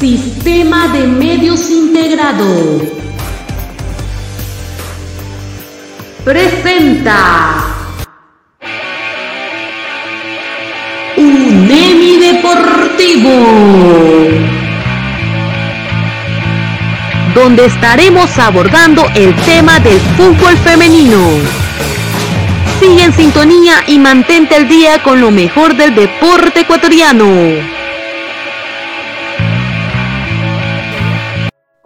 Sistema de Medios Integrado. Presenta. UNEMI Deportivo. Donde estaremos abordando el tema del fútbol femenino. Sigue en sintonía y mantente al día con lo mejor del deporte ecuatoriano.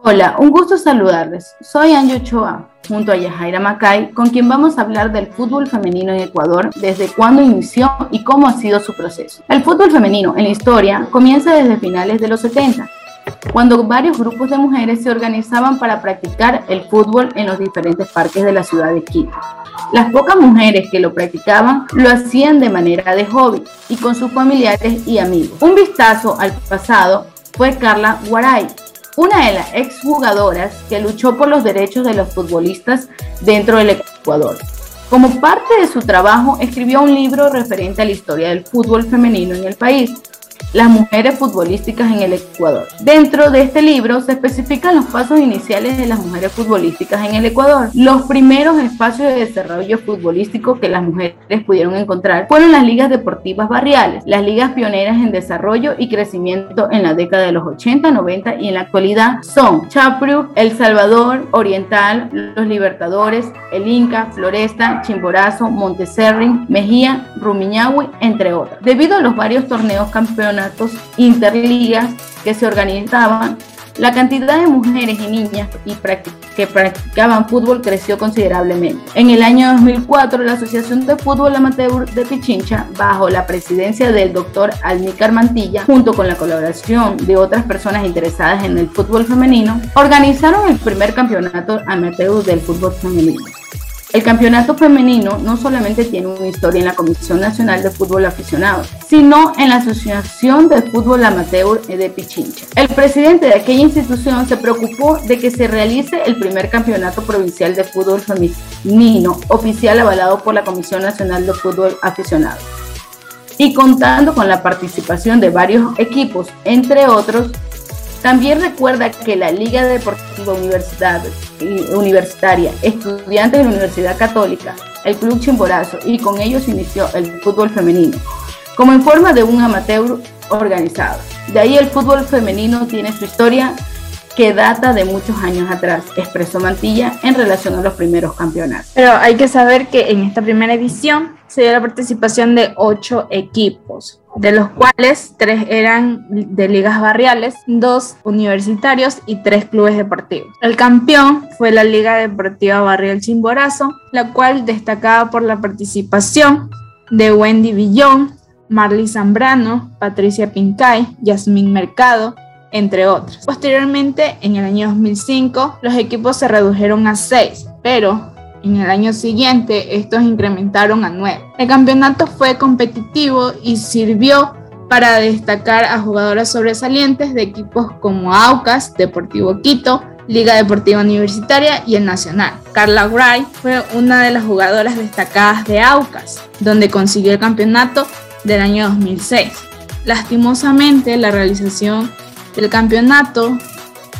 Hola, un gusto saludarles. Soy Anjo Choa, junto a Yajaira Macay, con quien vamos a hablar del fútbol femenino en Ecuador, desde cuándo inició y cómo ha sido su proceso. El fútbol femenino en la historia comienza desde finales de los 70, cuando varios grupos de mujeres se organizaban para practicar el fútbol en los diferentes parques de la ciudad de Quito. Las pocas mujeres que lo practicaban lo hacían de manera de hobby y con sus familiares y amigos. Un vistazo al pasado fue Carla Guaray, una de las exjugadoras que luchó por los derechos de los futbolistas dentro del Ecuador. Como parte de su trabajo, escribió un libro referente a la historia del fútbol femenino en el país, las mujeres futbolísticas en el Ecuador. Dentro de este libro se especifican los pasos iniciales de las mujeres futbolísticas en el Ecuador. Los primeros espacios de desarrollo futbolístico que las mujeres pudieron encontrar fueron las ligas deportivas barriales, las ligas pioneras en desarrollo y crecimiento en la década de los 80, 90 y en la actualidad son Chapru, El Salvador, Oriental, Los Libertadores, El Inca, Floresta, Chimborazo, Monteserrin, Mejía, Rumiñahui, entre otras. Debido a los varios torneos campeonatos interligas que se organizaban, la cantidad de mujeres y niñas que practicaban fútbol creció considerablemente. En el año 2004, la Asociación de Fútbol Amateur de Pichincha, bajo la presidencia del doctor Almícar Mantilla, junto con la colaboración de otras personas interesadas en el fútbol femenino, organizaron el primer campeonato amateur del fútbol femenino. El campeonato femenino no solamente tiene una historia en la Comisión Nacional de Fútbol Aficionado, sino en la Asociación de Fútbol Amateur de Pichincha. El presidente de aquella institución se preocupó de que se realice el primer campeonato provincial de fútbol femenino oficial avalado por la Comisión Nacional de Fútbol Aficionado. Y contando con la participación de varios equipos, entre otros, también recuerda que la Liga Deportiva Universitaria, estudiantes de la Universidad Católica, el Club Chimborazo y con ellos inició el fútbol femenino, como en forma de un amateur organizado. De ahí el fútbol femenino tiene su historia que data de muchos años atrás, expresó Mantilla en relación a los primeros campeonatos. Pero hay que saber que en esta primera edición se dio la participación de ocho equipos, de los cuales tres eran de ligas barriales, dos universitarios y tres clubes deportivos. El campeón fue la Liga Deportiva Barrial Chimborazo, la cual destacaba por la participación de Wendy Villón, Marley Zambrano, Patricia Pincay, Yasmín Mercado, entre otros. Posteriormente, en el año 2005, los equipos se redujeron a seis, pero en el año siguiente estos incrementaron a nueve. El campeonato fue competitivo y sirvió para destacar a jugadoras sobresalientes de equipos como Aucas, Deportivo Quito, Liga Deportiva Universitaria y el Nacional. Carla Gray fue una de las jugadoras destacadas de Aucas, donde consiguió el campeonato del año 2006. Lastimosamente, la realización el campeonato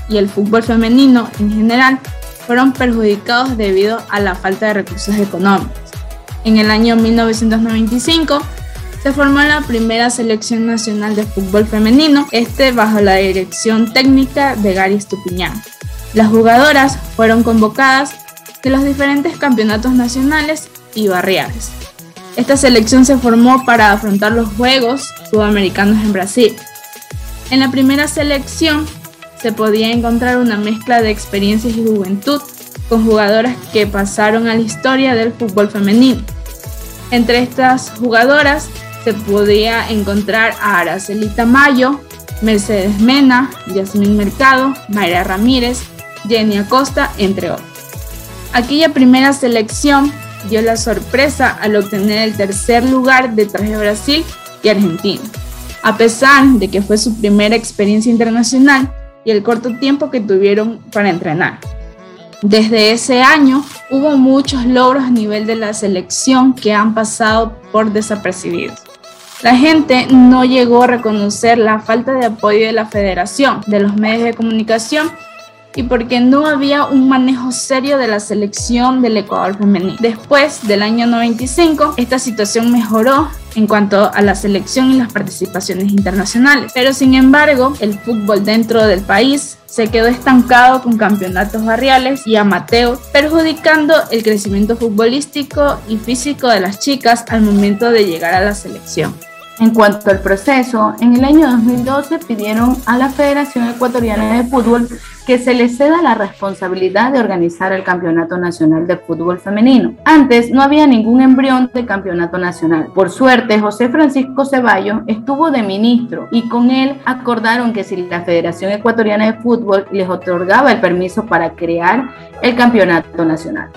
y el fútbol femenino en general fueron perjudicados debido a la falta de recursos económicos. En el año 1995 se formó la primera selección nacional de fútbol femenino, este bajo la dirección técnica de Gary Stupiñán. Las jugadoras fueron convocadas de los diferentes campeonatos nacionales y barriales. Esta selección se formó para afrontar los Juegos Sudamericanos en Brasil, en la primera selección se podía encontrar una mezcla de experiencias y juventud con jugadoras que pasaron a la historia del fútbol femenino. Entre estas jugadoras se podía encontrar a Aracelita Mayo, Mercedes Mena, Yasmín Mercado, Mayra Ramírez, Jenny Acosta, entre otros. Aquella primera selección dio la sorpresa al obtener el tercer lugar detrás de Brasil y Argentina a pesar de que fue su primera experiencia internacional y el corto tiempo que tuvieron para entrenar. Desde ese año hubo muchos logros a nivel de la selección que han pasado por desapercibidos. La gente no llegó a reconocer la falta de apoyo de la federación, de los medios de comunicación y porque no había un manejo serio de la selección del Ecuador femenino. Después del año 95, esta situación mejoró en cuanto a la selección y las participaciones internacionales, pero sin embargo, el fútbol dentro del país se quedó estancado con campeonatos barriales y amateur, perjudicando el crecimiento futbolístico y físico de las chicas al momento de llegar a la selección. En cuanto al proceso, en el año 2012 pidieron a la Federación Ecuatoriana de Fútbol que se le ceda la responsabilidad de organizar el Campeonato Nacional de Fútbol Femenino. Antes no había ningún embrión de campeonato nacional. Por suerte, José Francisco Ceballos estuvo de ministro y con él acordaron que si la Federación Ecuatoriana de Fútbol les otorgaba el permiso para crear el Campeonato Nacional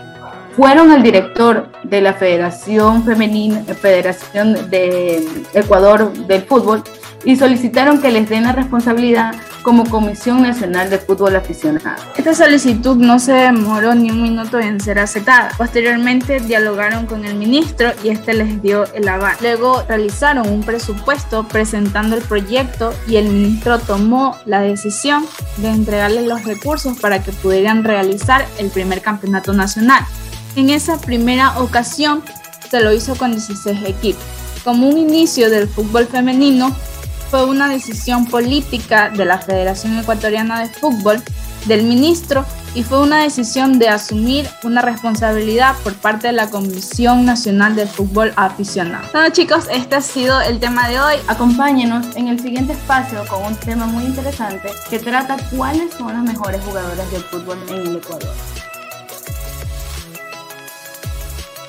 fueron al director de la Federación Femenina, Federación de Ecuador del Fútbol y solicitaron que les den la responsabilidad como Comisión Nacional de Fútbol Aficionado. Esta solicitud no se demoró ni un minuto en ser aceptada. Posteriormente dialogaron con el ministro y este les dio el aval. Luego realizaron un presupuesto presentando el proyecto y el ministro tomó la decisión de entregarles los recursos para que pudieran realizar el primer campeonato nacional. En esa primera ocasión se lo hizo con 16 equipos. Como un inicio del fútbol femenino, fue una decisión política de la Federación Ecuatoriana de Fútbol, del ministro, y fue una decisión de asumir una responsabilidad por parte de la Comisión Nacional del Fútbol Aficionado. Bueno chicos, este ha sido el tema de hoy. Acompáñenos en el siguiente espacio con un tema muy interesante que trata cuáles son las mejores jugadoras del fútbol en el Ecuador.